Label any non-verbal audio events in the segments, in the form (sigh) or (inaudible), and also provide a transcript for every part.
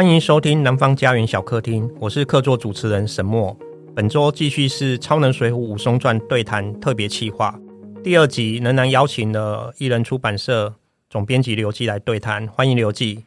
欢迎收听《南方家园小客厅》，我是客座主持人沈默。本周继续是《超能水浒武松传》对谈特别企划第二集，仍然邀请了艺人出版社总编辑刘季来对谈。欢迎刘季。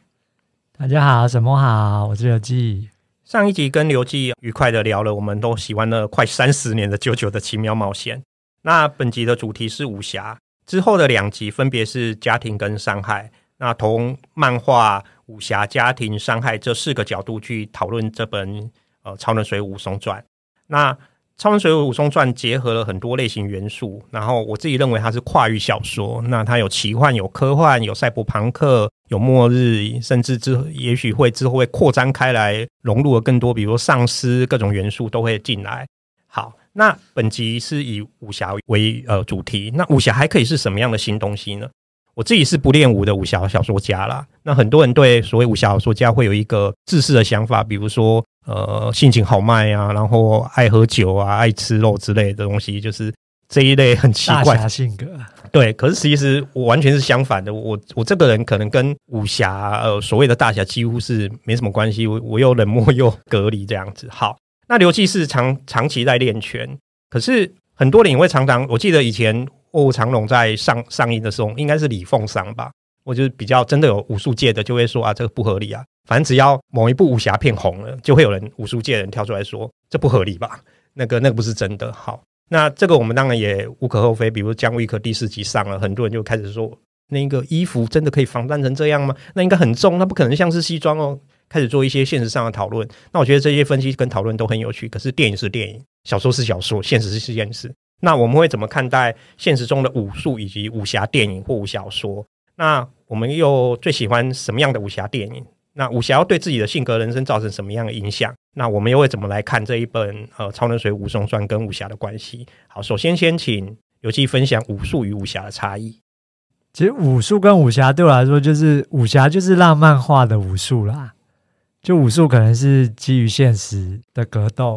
大家好，沈默好，我是刘季。上一集跟刘季愉快的聊了，我们都喜欢了快三十年的《九九的奇妙冒险》。那本集的主题是武侠，之后的两集分别是家庭跟伤害。那从漫画、武侠、家庭、伤害这四个角度去讨论这本呃《超能水武松传》。那《超能水浒武松传》结合了很多类型元素，然后我自己认为它是跨域小说。那它有奇幻、有科幻、有赛博朋克、有末日，甚至之也许会之后会扩张开来，融入了更多，比如说丧尸各种元素都会进来。好，那本集是以武侠为呃主题，那武侠还可以是什么样的新东西呢？我自己是不练武的武侠小说家啦。那很多人对所谓武侠小说家会有一个自私的想法，比如说呃性情豪迈啊，然后爱喝酒啊，爱吃肉之类的东西，就是这一类很奇怪的性格。对，可是其实我完全是相反的。我我这个人可能跟武侠呃所谓的大侠几乎是没什么关系。我我又冷漠又隔离这样子。好，那刘季是长长期在练拳，可是很多人也会常常，我记得以前。卧虎藏龙在上上映的时候，应该是李凤商吧？我就是比较真的有武术界的，就会说啊，这个不合理啊。反正只要某一部武侠片红了，就会有人武术界的人跳出来说，这不合理吧？那个那个不是真的。好，那这个我们当然也无可厚非。比如《姜维克》第四集上了，很多人就开始说，那个衣服真的可以防弹成这样吗？那应该很重，那不可能像是西装哦。开始做一些现实上的讨论。那我觉得这些分析跟讨论都很有趣。可是电影是电影，小说是小说，现实是现实。那我们会怎么看待现实中的武术以及武侠电影或武侠小说？那我们又最喜欢什么样的武侠电影？那武侠要对自己的性格、人生造成什么样的影响？那我们又会怎么来看这一本呃《超能水武松传》跟武侠的关系？好，首先先请刘季分享武术与武侠的差异。其实武术跟武侠对我来说，就是武侠就是浪漫化的武术啦。就武术可能是基于现实的格斗，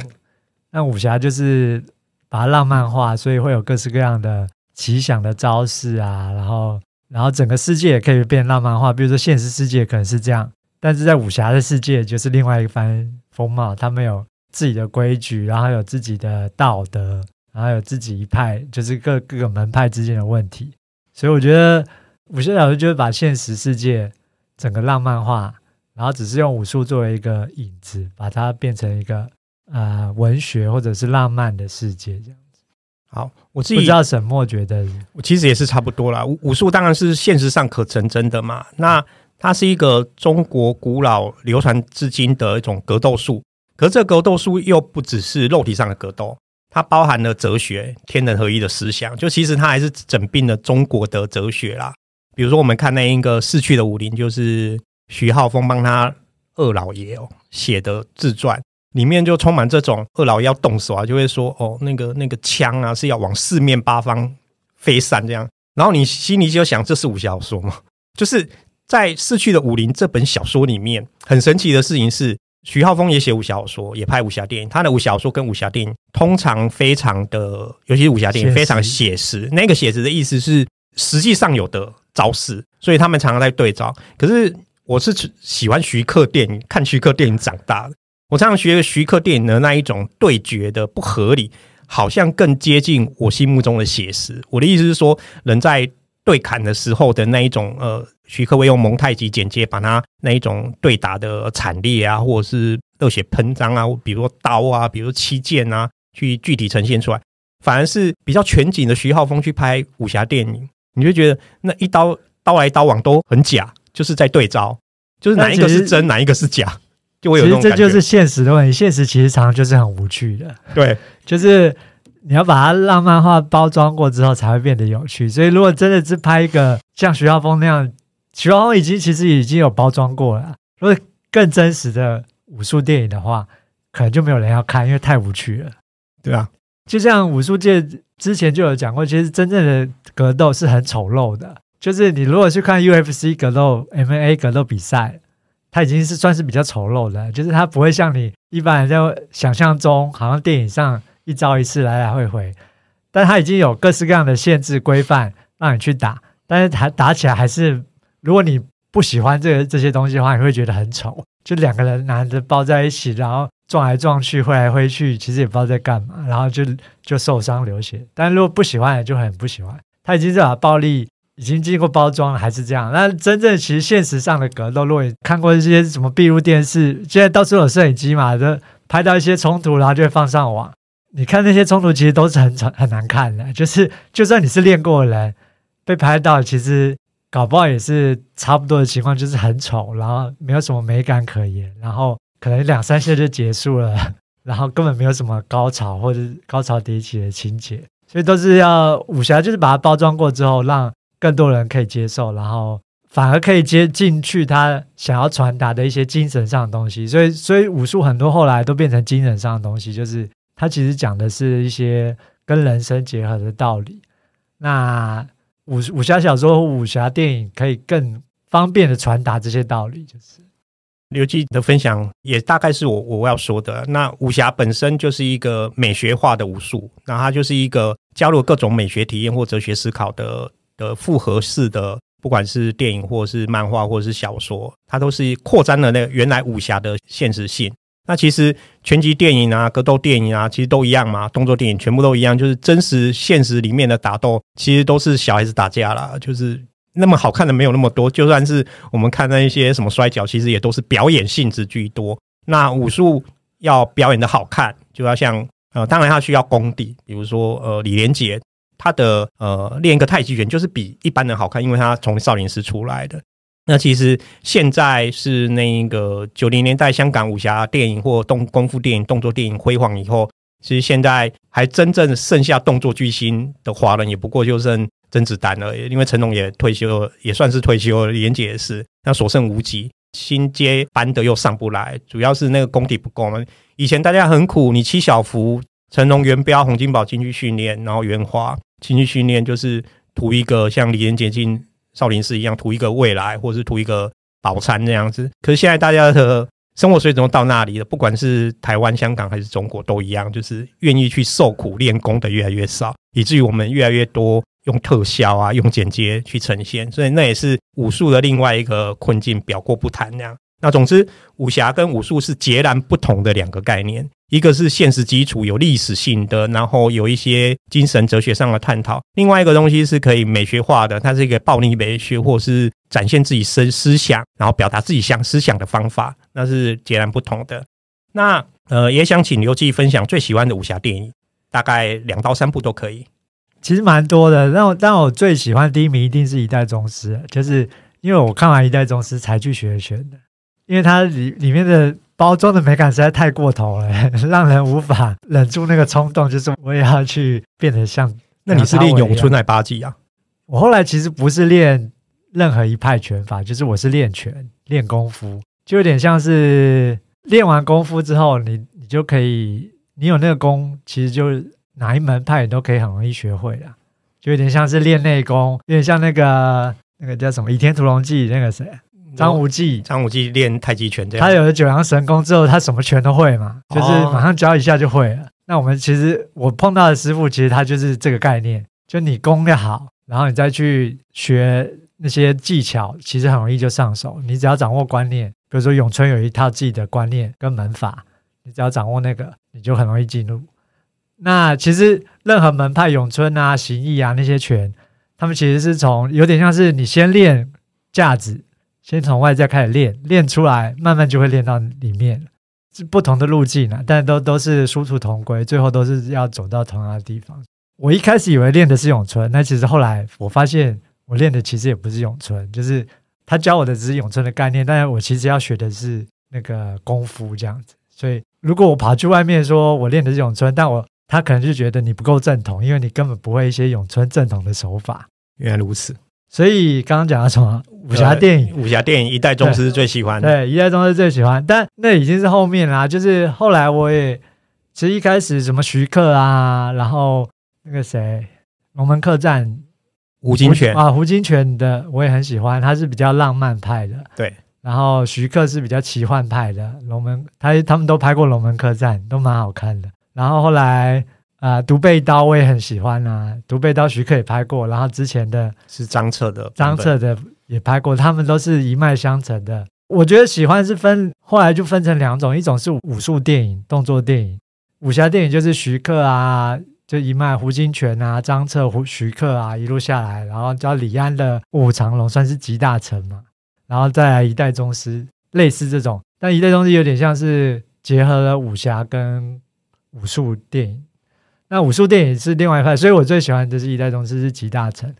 那武侠就是。把它浪漫化，所以会有各式各样的奇想的招式啊，然后，然后整个世界也可以变浪漫化。比如说现实世界可能是这样，但是在武侠的世界就是另外一番风貌。他们有自己的规矩，然后有自己的道德，然后有自己一派，就是各各个门派之间的问题。所以我觉得武侠小说就是把现实世界整个浪漫化，然后只是用武术作为一个引子，把它变成一个。啊、呃，文学或者是浪漫的世界这样子。好，我自己不知道沈墨觉得，我其实也是差不多啦。武武术当然是现实上可成真的嘛。那它是一个中国古老流传至今的一种格斗术。可是这格斗术又不只是肉体上的格斗，它包含了哲学、天人合一的思想。就其实它还是整并了中国的哲学啦。比如说，我们看那一个逝去的武林，就是徐浩峰帮他二老爷哦写的自传。里面就充满这种二老要动手啊，就会说哦，那个那个枪啊是要往四面八方飞散这样，然后你心里就想，这是武侠小说吗？(laughs) 就是在《逝去的武林》这本小说里面，很神奇的事情是，徐浩峰也写武侠小说，也拍武侠电影。他的武侠小说跟武侠电影通常非常的，尤其是武侠电影非常写实。那个写实的意思是实际上有的招式，所以他们常常在对照。可是我是喜欢徐克电影，看徐克电影长大的。我常常学徐克电影的那一种对决的不合理，好像更接近我心目中的写实。我的意思是说，人在对砍的时候的那一种，呃，徐克会用蒙太奇剪接，把他那一种对打的惨烈啊，或者是热血喷张啊，比如说刀啊，比如说七剑啊，去具体呈现出来。反而是比较全景的徐浩峰去拍武侠电影，你就觉得那一刀刀来刀往都很假，就是在对招，就是哪一个是真，哪一个是假。就会有，其实这就是现实的问题，现实其实常常就是很无趣的。(laughs) 对，就是你要把它浪漫化包装过之后，才会变得有趣。所以，如果真的是拍一个像徐浩峰那样，徐浩峰已经其实已经有包装过了。如果更真实的武术电影的话，可能就没有人要看，因为太无趣了。对啊，就像武术界之前就有讲过，其实真正的格斗是很丑陋的。就是你如果去看 UFC 格斗、MMA 格斗比赛。它已经是算是比较丑陋的，就是它不会像你一般人在想象中，好像电影上一招一式来来回回，但它已经有各式各样的限制规范让你去打，但是它打起来还是，如果你不喜欢这个这些东西的话，你会觉得很丑。就两个人男的抱在一起，然后撞来撞去，挥来挥去，其实也不知道在干嘛，然后就就受伤流血。但如果不喜欢，就很不喜欢。他已经是把暴力已经经过包装了，还是这样。那真正其实现实上的格斗，如果你看过一些什么闭路电视，现在到处有摄影机嘛，就拍到一些冲突，然后就会放上网。你看那些冲突，其实都是很丑、很难看的。(laughs) 就是就算你是练过的人，被拍到，其实搞不好也是差不多的情况，就是很丑，然后没有什么美感可言，然后可能两三下就结束了，(laughs) 然后根本没有什么高潮或者高潮迭起的情节。所以都是要武侠，就是把它包装过之后，让更多人可以接受，然后反而可以接进去他想要传达的一些精神上的东西。所以，所以武术很多后来都变成精神上的东西，就是它其实讲的是一些跟人生结合的道理。那武武侠小说、武侠电影可以更方便的传达这些道理，就是。刘基的分享也大概是我我要说的。那武侠本身就是一个美学化的武术，那它就是一个加入各种美学体验或哲学思考的的复合式的，不管是电影或是漫画或者是小说，它都是扩张了那个原来武侠的现实性。那其实拳击电影啊、格斗电影啊，其实都一样嘛，动作电影全部都一样，就是真实现实里面的打斗，其实都是小孩子打架啦，就是。那么好看的没有那么多，就算是我们看那一些什么摔跤，其实也都是表演性质居多。那武术要表演的好看，就要像呃，当然它需要功底，比如说呃，李连杰他的呃练一个太极拳，就是比一般人好看，因为他从少林寺出来的。那其实现在是那个九零年代香港武侠电影或动功夫电影、动作电影辉煌以后，其实现在还真正剩下动作巨星的华人，也不过就剩。甄子丹了，因为成龙也退休了，也算是退休了。李连杰也是，那所剩无几，新接班的又上不来，主要是那个功底不够嘛。以前大家很苦，你七小福、成龙、元彪、洪金宝进去训练，然后元华情绪训练，就是图一个像李连杰进少林寺一样，图一个未来，或者是图一个饱餐这样子。可是现在大家的生活水准都到那里了，不管是台湾、香港还是中国都一样，就是愿意去受苦练功的越来越少，以至于我们越来越多。用特效啊，用剪接去呈现，所以那也是武术的另外一个困境，表过不谈那样。那总之，武侠跟武术是截然不同的两个概念，一个是现实基础有历史性的，然后有一些精神哲学上的探讨；另外一个东西是可以美学化的，它是一个暴力美学，或是展现自己思思想，然后表达自己想思想的方法，那是截然不同的。那呃，也想请刘季分享最喜欢的武侠电影，大概两到三部都可以。其实蛮多的，但我但我最喜欢第一名一定是一代宗师，就是因为我看完一代宗师才去学拳的，因为它里里面的包装的美感实在太过头了，(laughs) 让人无法忍住那个冲动，就是我也要去变得像。那你是练咏春还八极啊？我后来其实不是练任何一派拳法，就是我是练拳练功夫，就有点像是练完功夫之后，你你就可以，你有那个功，其实就是。哪一门派你都可以很容易学会的，就有点像是练内功，有点像那个那个叫什么《倚天屠龙记》那个谁，张无忌。张无忌练太极拳这样，他有了九阳神功之后，他什么拳都会嘛，就是马上教一下就会了。哦、那我们其实我碰到的师傅，其实他就是这个概念，就你功要好，然后你再去学那些技巧，其实很容易就上手。你只要掌握观念，比如说咏春有一套自己的观念跟门法，你只要掌握那个，你就很容易进入。那其实任何门派，咏春啊、形意啊那些拳，他们其实是从有点像是你先练架子，先从外在开始练，练出来，慢慢就会练到里面，是不同的路径啊，但都都是殊途同归，最后都是要走到同样的地方。我一开始以为练的是咏春，那其实后来我发现我练的其实也不是咏春，就是他教我的只是咏春的概念，但是我其实要学的是那个功夫这样子。所以如果我跑去外面说我练的是咏春，但我他可能就觉得你不够正统，因为你根本不会一些咏春正统的手法。原来如此，所以刚刚讲了什么武侠电影？武侠电影一代宗师最喜欢的。对，一代宗师最喜欢，但那已经是后面啦。就是后来我也，其实一开始什么徐克啊，然后那个谁，龙门客栈，胡金铨啊，胡金铨的我也很喜欢，他是比较浪漫派的。对，然后徐克是比较奇幻派的。龙门他他们都拍过龙门客栈，都蛮好看的。然后后来啊，独、呃、背刀我也很喜欢啊，独背刀徐克也拍过，然后之前的是张彻的，张彻的也拍过，他们都是一脉相承的。我觉得喜欢是分，后来就分成两种，一种是武术电影、动作电影，武侠电影就是徐克啊，就一脉胡金铨啊、张彻、胡徐克啊一路下来，然后叫李安的《卧虎藏龙》算是集大成嘛，然后再来一代宗师，类似这种，但一代宗师有点像是结合了武侠跟武术电影，那武术电影是另外一派，所以我最喜欢的是一代宗师是集大成。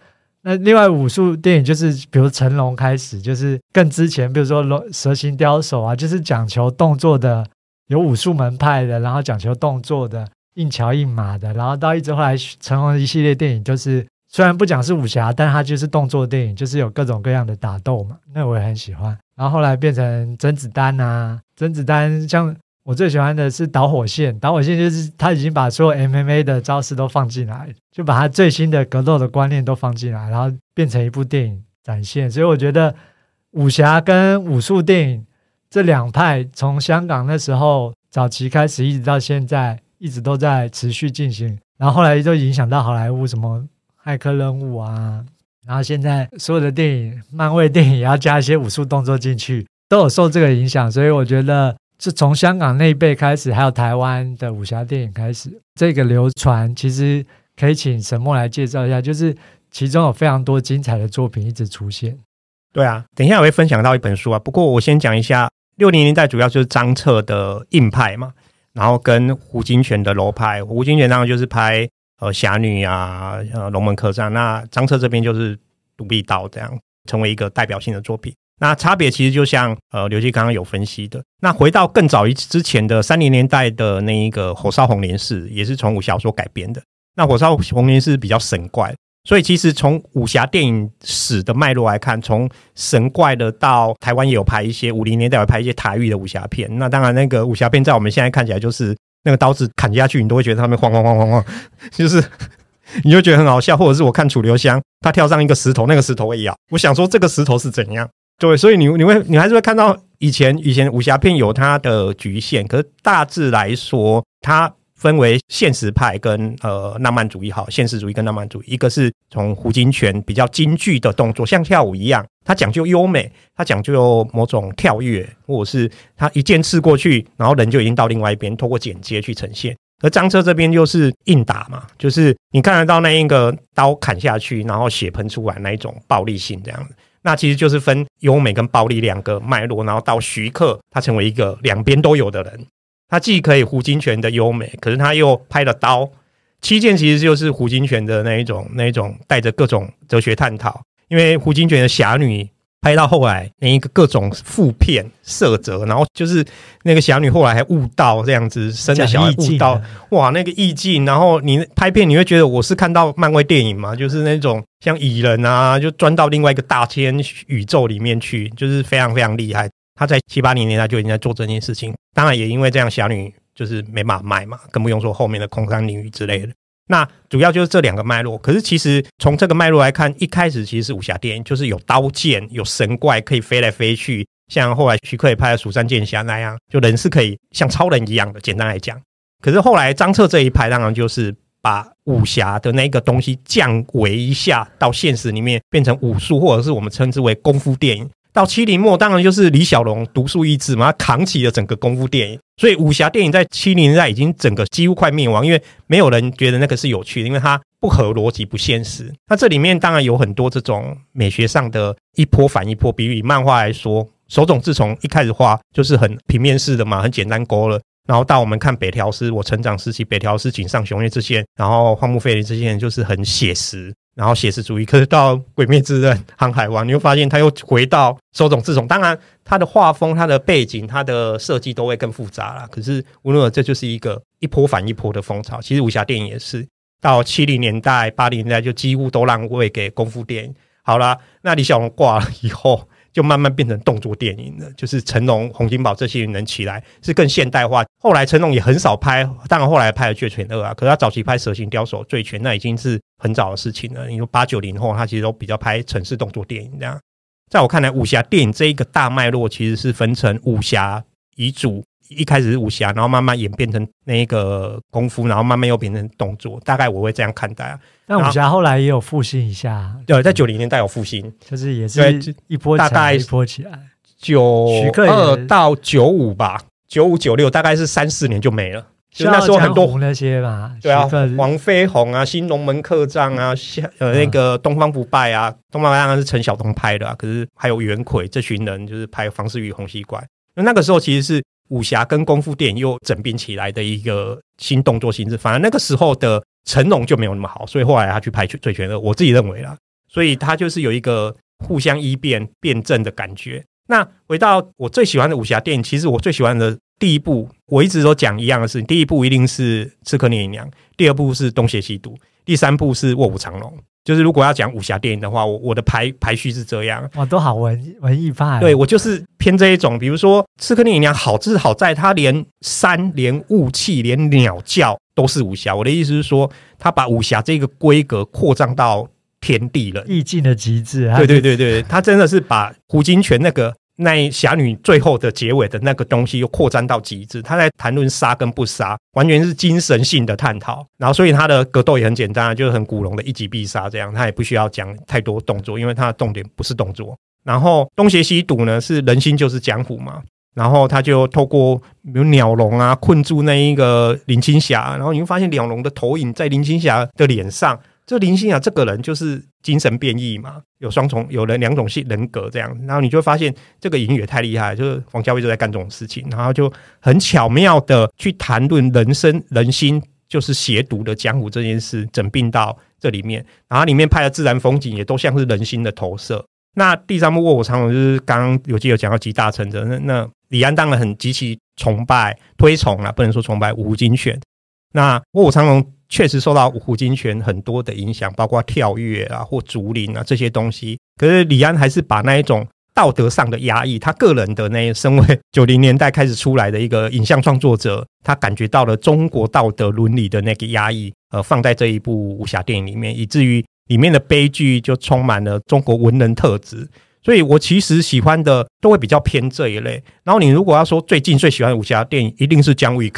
那另外武术电影就是，比如成龙开始，就是更之前，比如说龙蛇形刁手啊，就是讲求动作的，有武术门派的，然后讲求动作的，硬桥硬马的，然后到一直后来成龙一系列电影，就是虽然不讲是武侠，但它就是动作电影，就是有各种各样的打斗嘛，那我也很喜欢。然后后来变成甄子丹啊，甄子丹像。我最喜欢的是导火线，导火线就是他已经把所有 MMA 的招式都放进来，就把他最新的格斗的观念都放进来，然后变成一部电影展现。所以我觉得武侠跟武术电影这两派，从香港那时候早期开始，一直到现在，一直都在持续进行。然后后来就影响到好莱坞，什么骇客任务啊，然后现在所有的电影，漫威电影也要加一些武术动作进去，都有受这个影响。所以我觉得。是从香港那一辈开始，还有台湾的武侠电影开始，这个流传其实可以请沈默来介绍一下，就是其中有非常多精彩的作品一直出现。对啊，等一下我会分享到一本书啊，不过我先讲一下六零年代主要就是张彻的硬派嘛，然后跟胡金铨的柔派。胡金铨当然就是拍呃侠女啊，呃龙门客栈，那张彻这边就是独臂刀这样，成为一个代表性的作品。那差别其实就像呃刘基刚刚有分析的，那回到更早一之前的三零年代的那一个火烧红莲寺，也是从武侠小说改编的。那火烧红莲寺比较神怪，所以其实从武侠电影史的脉络来看，从神怪的到台湾也有拍一些五零年代有拍一些台语的武侠片。那当然那个武侠片在我们现在看起来就是那个刀子砍下去，你都会觉得他们晃晃晃晃晃，(laughs) 就是你就觉得很好笑。或者是我看楚留香，他跳上一个石头，那个石头会咬，我想说这个石头是怎样？对，所以你你会你还是会看到以前以前武侠片有它的局限，可是大致来说，它分为现实派跟呃浪漫主义，好，现实主义跟浪漫主义，一个是从胡金铨比较京剧的动作，像跳舞一样，它讲究优美，它讲究某种跳跃，或者是它一剑刺过去，然后人就已经到另外一边，透过剪接去呈现。而张彻这边又是硬打嘛，就是你看得到那一个刀砍下去，然后血喷出来那一种暴力性这样子。那其实就是分优美跟暴力两个脉络，然后到徐克，他成为一个两边都有的人。他既可以胡金铨的优美，可是他又拍了刀。七剑其实就是胡金铨的那一种，那一种带着各种哲学探讨。因为胡金铨的侠女。拍到后来，那一个各种负片色泽，然后就是那个侠女后来还悟道这样子，生的小孩悟道，哇，那个意境。然后你拍片，你会觉得我是看到漫威电影嘛？就是那种像蚁人啊，就钻到另外一个大千宇宙里面去，就是非常非常厉害。他在七八零年代就已经在做这件事情，当然也因为这样，侠女就是没办法卖嘛，更不用说后面的空山领域之类的。那主要就是这两个脉络，可是其实从这个脉络来看，一开始其实是武侠电影，就是有刀剑、有神怪可以飞来飞去，像后来徐克也拍了《蜀山剑侠》那样，就人是可以像超人一样的。简单来讲，可是后来张彻这一派，当然就是把武侠的那个东西降维一下，到现实里面变成武术，或者是我们称之为功夫电影。到七零末，当然就是李小龙独树一帜嘛，他扛起了整个功夫电影。所以武侠电影在七零年代已经整个几乎快灭亡，因为没有人觉得那个是有趣的，因为它不合逻辑、不现实。那这里面当然有很多这种美学上的一波反一波。比如以漫画来说，手冢治虫一开始画就是很平面式的嘛，很简单勾勒。然后到我们看北条司，我成长时期北条司、井上雄彦这些，然后荒木飞吕这些人就是很写实。然后写实主义，可是到《鬼灭之刃》《航海王》，你会发现他又回到手冢治虫。当然，他的画风、他的背景、他的设计都会更复杂了。可是无论如何，这就是一个一波反一波的风潮。其实武侠电影也是到七零年代、八零年代就几乎都让位给功夫电影。好了，那李小龙挂了以后。就慢慢变成动作电影了，就是成龙、洪金宝这些人能起来是更现代化。后来成龙也很少拍，当然后来拍了《醉拳二》啊，可是他早期拍《蛇形刁手》《醉拳》那已经是很早的事情了。你说八九零后，他其实都比较拍城市动作电影这样。在我看来，武侠电影这一个大脉络其实是分成武侠遗嘱。一开始是武侠，然后慢慢演变成那一个功夫，然后慢慢又变成动作。大概我会这样看待啊。但武侠后来也有复兴一下，对，在九零年代有复兴，就是也是一波大概一波起来。九二到九五吧，九五九六大概是三四年就没了。就那时候很多那些嘛，对啊，黄飞鸿啊，新龙门客栈啊，呃那个东方不败啊，东方不败当然是陈晓东拍的，啊，可是还有袁奎这群人就是拍房思与洪熙怪。那那个时候其实是武侠跟功夫电影又整并起来的一个新动作形式。反而那个时候的成龙就没有那么好，所以后来他去拍醉拳二，我自己认为啦，所以他就是有一个互相依辩辩证的感觉。那回到我最喜欢的武侠电影，其实我最喜欢的。第一部我一直都讲一样的事情，第一部一定是《刺客聂隐娘》，第二部是《东邪西毒》，第三部是《卧虎藏龙》。就是如果要讲武侠电影的话，我我的排排序是这样。哇，都好文文艺派。对，我就是偏这一种。比如说《刺客聂隐娘》，好就是好在它连山、连雾气、连鸟叫都是武侠。我的意思是说，他把武侠这个规格扩张到天地了，意境的极致。对对对对，他真的是把胡金铨那个。那侠女最后的结尾的那个东西又扩展到极致，他在谈论杀跟不杀，完全是精神性的探讨。然后，所以他的格斗也很简单，就是很古龙的一击必杀这样，他也不需要讲太多动作，因为他的重点不是动作。然后东邪西毒呢，是人心就是江湖嘛，然后他就透过比如鸟笼啊困住那一个林青霞，然后你会发现鸟笼的投影在林青霞的脸上。这林心啊这个人就是精神变异嘛，有双重，有了两种性人格这样，然后你就会发现这个隐喻也太厉害，就是王家卫就在干这种事情，然后就很巧妙的去谈论人生人心就是邪毒的江湖这件事，整并到这里面，然后里面拍的自然风景也都像是人心的投射。那第三部卧虎藏龙就是刚刚有记得讲到集大成者，那那李安当然很极其崇拜推崇啊，不能说崇拜胡金銓。那卧虎藏龙。确实受到胡金銓很多的影响，包括跳跃啊或竹林啊这些东西。可是李安还是把那一种道德上的压抑，他个人的那身为九零年代开始出来的一个影像创作者，他感觉到了中国道德伦理的那个压抑，呃，放在这一部武侠电影里面，以至于里面的悲剧就充满了中国文人特质。所以我其实喜欢的都会比较偏这一类。然后你如果要说最近最喜欢武侠电影，一定是《John Wick》。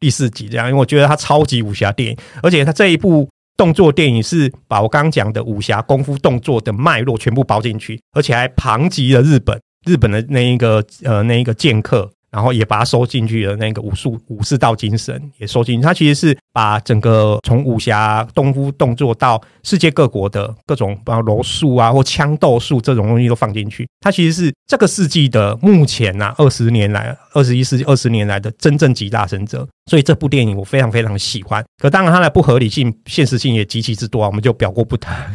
第四集这样，因为我觉得它超级武侠电影，而且它这一部动作电影是把我刚刚讲的武侠功夫动作的脉络全部包进去，而且还旁及了日本日本的那一个呃那一个剑客。然后也把它收进去了，那个武术武士道精神也收进去。它其实是把整个从武侠、功夫动作到世界各国的各种，包括柔术啊或枪斗术这种东西都放进去。它其实是这个世纪的目前呐、啊，二十年来，二十一世纪二十年来的真正集大成者。所以这部电影我非常非常喜欢。可当然它的不合理性、现实性也极其之多啊，我们就表过不谈。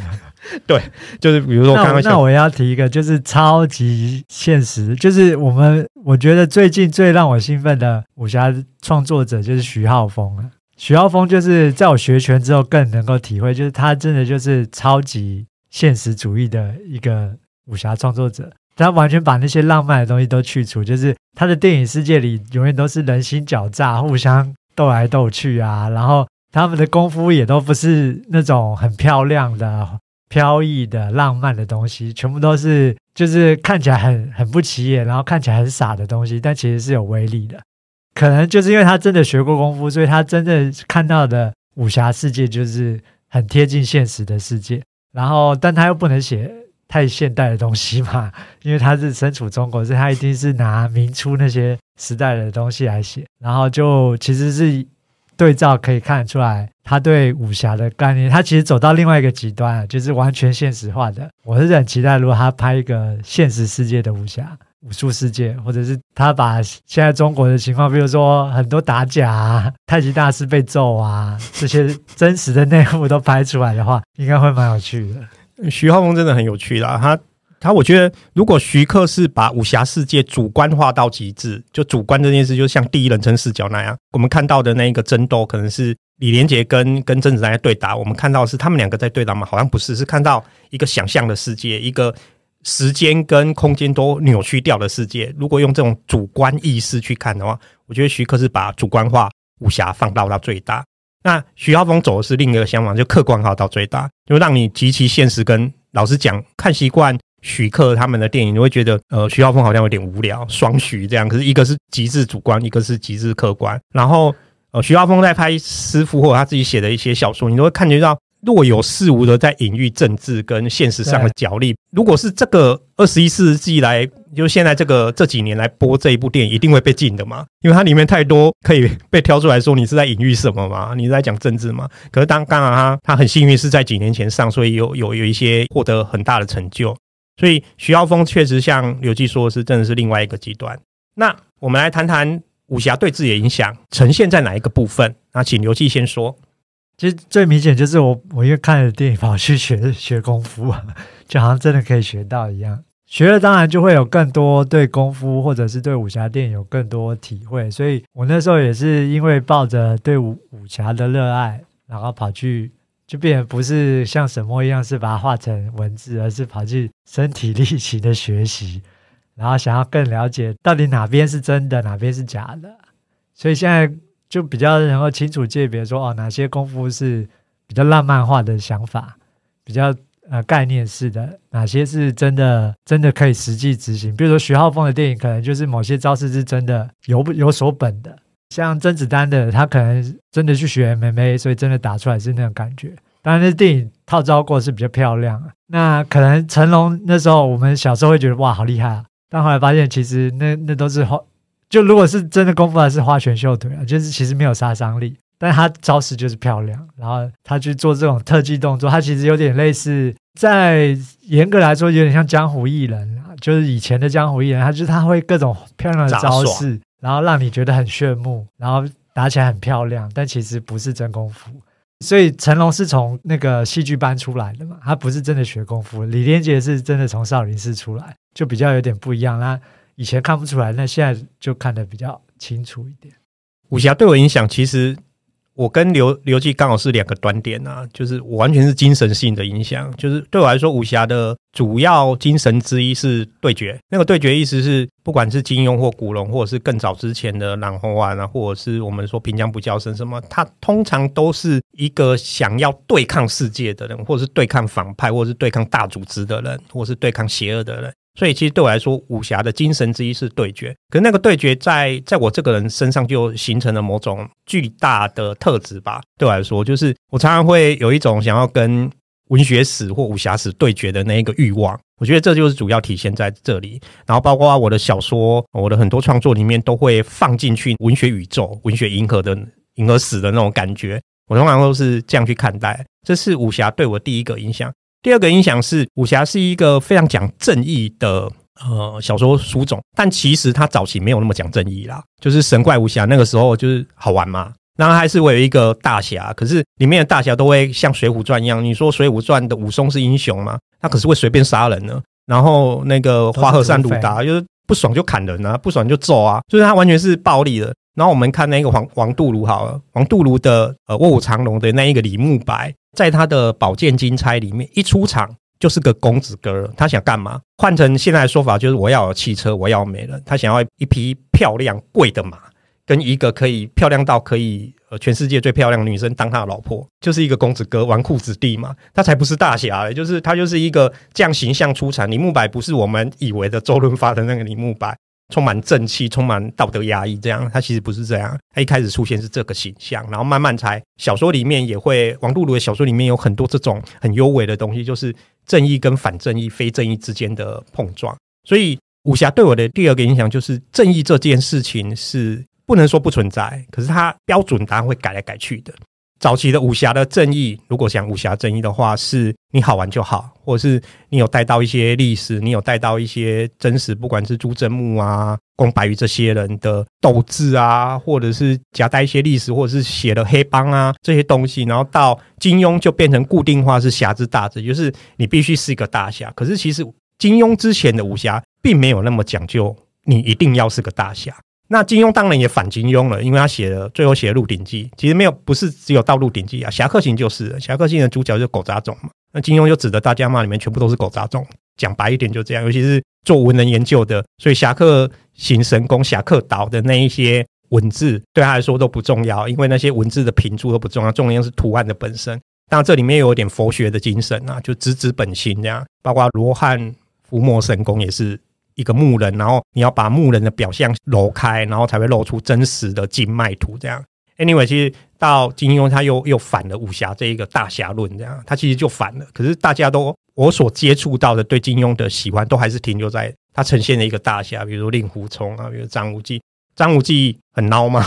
(laughs) 对，就是比如说刚刚，那我要提一个，就是超级现实，就是我们我觉得最近最让我兴奋的武侠创作者就是徐浩峰了。徐浩峰就是在我学拳之后更能够体会，就是他真的就是超级现实主义的一个武侠创作者，他完全把那些浪漫的东西都去除，就是他的电影世界里永远都是人心狡诈，互相斗来斗去啊，然后他们的功夫也都不是那种很漂亮的。飘逸的浪漫的东西，全部都是就是看起来很很不起眼，然后看起来很傻的东西，但其实是有威力的。可能就是因为他真的学过功夫，所以他真正看到的武侠世界就是很贴近现实的世界。然后，但他又不能写太现代的东西嘛，因为他是身处中国，所以他一定是拿明初那些时代的东西来写。然后就其实是。对照可以看得出来，他对武侠的概念，他其实走到另外一个极端，就是完全现实化的。我是很期待，如果他拍一个现实世界的武侠武术世界，或者是他把现在中国的情况，比如说很多打假啊、太极大师被揍啊这些真实的内幕都拍出来的话，应该会蛮有趣的。徐浩峰真的很有趣啦，他。他我觉得，如果徐克是把武侠世界主观化到极致，就主观这件事，就像第一人称视角那样，我们看到的那一个争斗，可能是李连杰跟跟甄子丹在对打，我们看到是他们两个在对打吗？好像不是，是看到一个想象的世界，一个时间跟空间都扭曲掉的世界。如果用这种主观意识去看的话，我觉得徐克是把主观化武侠放到到最大。那徐浩峰走的是另一个想法，就客观化到最大，就让你极其现实。跟老实讲，看习惯。徐克他们的电影，你会觉得，呃，徐浩峰好像有点无聊，双徐这样。可是，一个是极致主观，一个是极致客观。然后，呃，徐浩峰在拍师傅或者他自己写的一些小说，你都会感觉到若有似无的在隐喻政治跟现实上的角力。如果是这个二十一世纪来，就现在这个这几年来播这一部电影，一定会被禁的嘛？因为它里面太多可以被挑出来说你是在隐喻什么嘛？你是在讲政治嘛？可是当当然他他很幸运是在几年前上，所以有有有一些获得很大的成就。所以徐浩峰确实像刘霁说是，真的是另外一个极端。那我们来谈谈武侠对自己的影响呈现在哪一个部分？那请刘霁先说。其实最明显就是我，我因为看了电影跑去学学功夫，(laughs) 就好像真的可以学到一样。学了当然就会有更多对功夫或者是对武侠电影有更多体会。所以我那时候也是因为抱着对武武侠的热爱，然后跑去，就变成不是像什么一样是把它画成文字，而是跑去身体力行的学习，然后想要更了解到底哪边是真的，哪边是假的。所以现在。就比较能够清楚界别说哦，哪些功夫是比较浪漫化的想法，比较呃概念式的，哪些是真的真的可以实际执行。比如说徐浩峰的电影，可能就是某些招式是真的有有所本的，像甄子丹的，他可能真的去学 MMA，所以真的打出来是那种感觉。当然，那电影套招过是比较漂亮。那可能成龙那时候我们小时候会觉得哇好厉害啊，但后来发现其实那那都是花。就如果是真的功夫，还是花拳绣腿啊，就是其实没有杀伤力，但他招式就是漂亮。然后他去做这种特技动作，他其实有点类似，在严格来说有点像江湖艺人啊，就是以前的江湖艺人，他就是他会各种漂亮的招式，然后让你觉得很炫目，然后打起来很漂亮，但其实不是真功夫。所以成龙是从那个戏剧班出来的嘛，他不是真的学功夫。李连杰是真的从少林寺出来，就比较有点不一样啦。以前看不出来，那现在就看得比较清楚一点。武侠对我影响，其实我跟刘刘霁刚好是两个端点啊，就是我完全是精神性的影响。就是对我来说，武侠的主要精神之一是对决。那个对决意思是，不管是金庸或古龙，或者是更早之前的郎红丸啊，或者是我们说平江不叫声什么，他通常都是一个想要对抗世界的人，或者是对抗反派，或者是对抗大组织的人，或者是对抗邪恶的人。所以，其实对我来说，武侠的精神之一是对决。可是，那个对决在在我这个人身上就形成了某种巨大的特质吧。对我来说，就是我常常会有一种想要跟文学史或武侠史对决的那一个欲望。我觉得这就是主要体现在这里。然后，包括我的小说，我的很多创作里面都会放进去文学宇宙、文学银河的银河史的那种感觉。我通常都是这样去看待。这是武侠对我第一个影响。第二个影响是，武侠是一个非常讲正义的呃小说书种，但其实它早期没有那么讲正义啦。就是神怪武侠那个时候就是好玩嘛，然后还是会有一个大侠，可是里面的大侠都会像《水浒传》一样，你说《水浒传》的武松是英雄吗？他可是会随便杀人呢。然后那个花和尚鲁达就是不爽就砍人啊，不爽就揍啊，就是他完全是暴力的。然后我们看那个王王度庐好了，王度庐的呃《卧虎藏龙》的那一个李慕白。在他的宝剑金钗里面，一出场就是个公子哥。他想干嘛？换成现在的说法，就是我要有汽车，我要美人。他想要一匹漂亮贵的马，跟一个可以漂亮到可以呃全世界最漂亮的女生当他的老婆，就是一个公子哥纨绔子弟嘛。他才不是大侠，就是他就是一个这样形象出场。李慕白不是我们以为的周润发的那个李慕白。充满正气，充满道德压抑，这样他其实不是这样。他一开始出现是这个形象，然后慢慢才小说里面也会，王度庐的小说里面有很多这种很幽微的东西，就是正义跟反正义、非正义之间的碰撞。所以武侠对我的第二个影响就是，正义这件事情是不能说不存在，可是它标准答案会改来改去的。早期的武侠的正义，如果讲武侠正义的话，是你好玩就好，或者是你有带到一些历史，你有带到一些真实，不管是朱真木啊、宫白羽这些人的斗志啊，或者是夹带一些历史，或者是写了黑帮啊这些东西，然后到金庸就变成固定化是侠之大志，就是你必须是一个大侠。可是其实金庸之前的武侠并没有那么讲究，你一定要是个大侠。那金庸当然也反金庸了，因为他写了最后写了《鹿鼎记》，其实没有不是只有到《鹿鼎记》啊，《侠客行》就是《侠客行》的主角就是狗杂种嘛。那金庸就指着大家骂里面全部都是狗杂种，讲白一点就这样。尤其是做文人研究的，所以《侠客行神功》《侠客岛》的那一些文字对他来说都不重要，因为那些文字的评注都不重要，重要是图案的本身。当然这里面有点佛学的精神啊，就直指本心这样，包括罗汉伏魔神功也是。一个木人，然后你要把木人的表象揉开，然后才会露出真实的经脉图。这样，anyway，其实到金庸他又又反了武侠这一个大侠论，这样他其实就反了。可是大家都我所接触到的对金庸的喜欢，都还是停留在他呈现的一个大侠，比如令狐冲啊，比如张无忌。(laughs) 张无忌很孬嘛，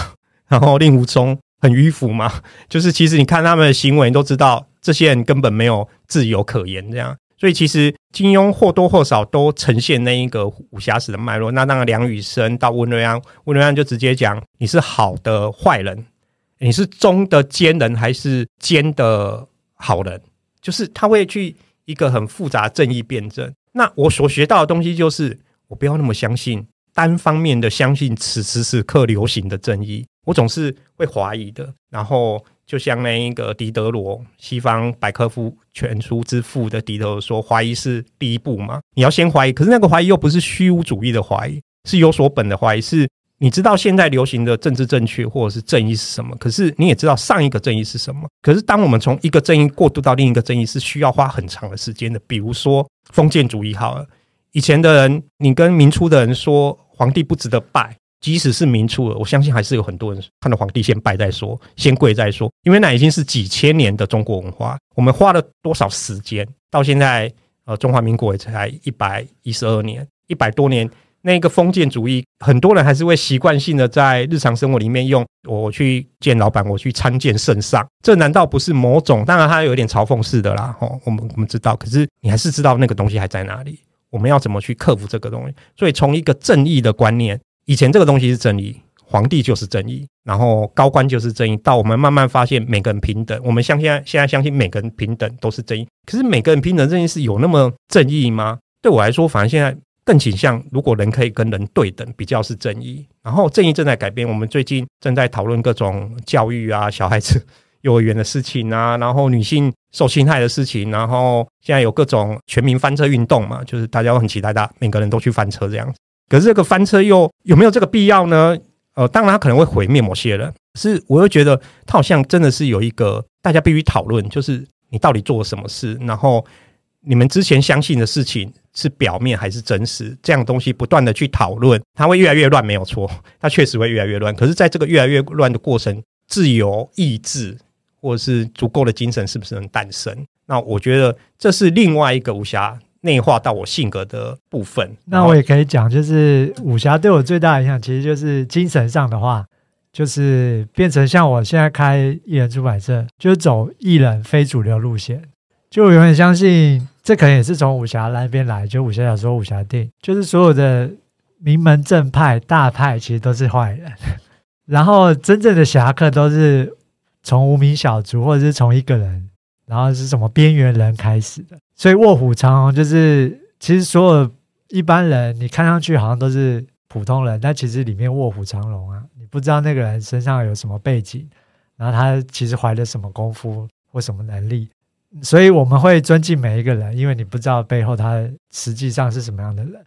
然后令狐冲很迂腐嘛，(laughs) 就是其实你看他们的行为，你都知道这些人根本没有自由可言，这样。所以其实金庸或多或少都呈现那一个武侠史的脉络。那当然，梁羽生到温瑞安，温瑞安就直接讲你是好的坏人，你是忠的奸人还是奸的好人，就是他会去一个很复杂正义辩证。那我所学到的东西就是，我不要那么相信。单方面的相信此时此刻流行的正义，我总是会怀疑的。然后，就像那一个狄德罗，西方百科夫全书之父的狄德罗说：“怀疑是第一步嘛，你要先怀疑。可是那个怀疑又不是虚无主义的怀疑，是有所本的怀疑。是你知道现在流行的政治正确或者是正义是什么，可是你也知道上一个正义是什么。可是当我们从一个正义过渡到另一个正义，是需要花很长的时间的。比如说封建主义好了，以前的人，你跟明初的人说。皇帝不值得拜，即使是明初了，我相信还是有很多人看到皇帝先拜再说，先跪再说，因为那已经是几千年的中国文化。我们花了多少时间？到现在，呃，中华民国也才一百一十二年，一百多年，那个封建主义，很多人还是会习惯性的在日常生活里面用。我去见老板，我去参见圣上，这难道不是某种？当然，他有点嘲讽式的啦。哦，我们我们知道，可是你还是知道那个东西还在哪里。我们要怎么去克服这个东西？所以从一个正义的观念，以前这个东西是正义，皇帝就是正义，然后高官就是正义。到我们慢慢发现每个人平等，我们相信现在相信每个人平等都是正义。可是每个人平等正义是有那么正义吗？对我来说，反而现在更倾向，如果人可以跟人对等，比较是正义。然后正义正在改变，我们最近正在讨论各种教育啊，小孩子。幼儿园的事情啊，(laughs) 然后女性受侵害的事情，然后现在有各种全民翻车运动嘛，就是大家都很期待，大每个人都去翻车这样子。可是这个翻车又有没有这个必要呢？呃，当然它可能会毁灭某些人，是我又觉得它好像真的是有一个大家必须讨论，就是你到底做了什么事，然后你们之前相信的事情是表面还是真实，这样东西不断的去讨论，它会越来越乱，没有错，它确实会越来越乱。可是在这个越来越乱的过程，自由意志。或者是足够的精神是不是能诞生？那我觉得这是另外一个武侠内化到我性格的部分。那我也可以讲，就是武侠对我最大的影响，其实就是精神上的话，就是变成像我现在开艺人出版社，就是走艺人非主流路线。就我永远相信，这可能也是从武侠那边来，就武侠小说、武侠电影，就是所有的名门正派、大派其实都是坏人，(laughs) 然后真正的侠客都是。从无名小卒，或者是从一个人，然后是什么边缘人开始的，所以卧虎藏龙就是，其实所有一般人，你看上去好像都是普通人，但其实里面卧虎藏龙啊，你不知道那个人身上有什么背景，然后他其实怀了什么功夫或什么能力，所以我们会尊敬每一个人，因为你不知道背后他实际上是什么样的人，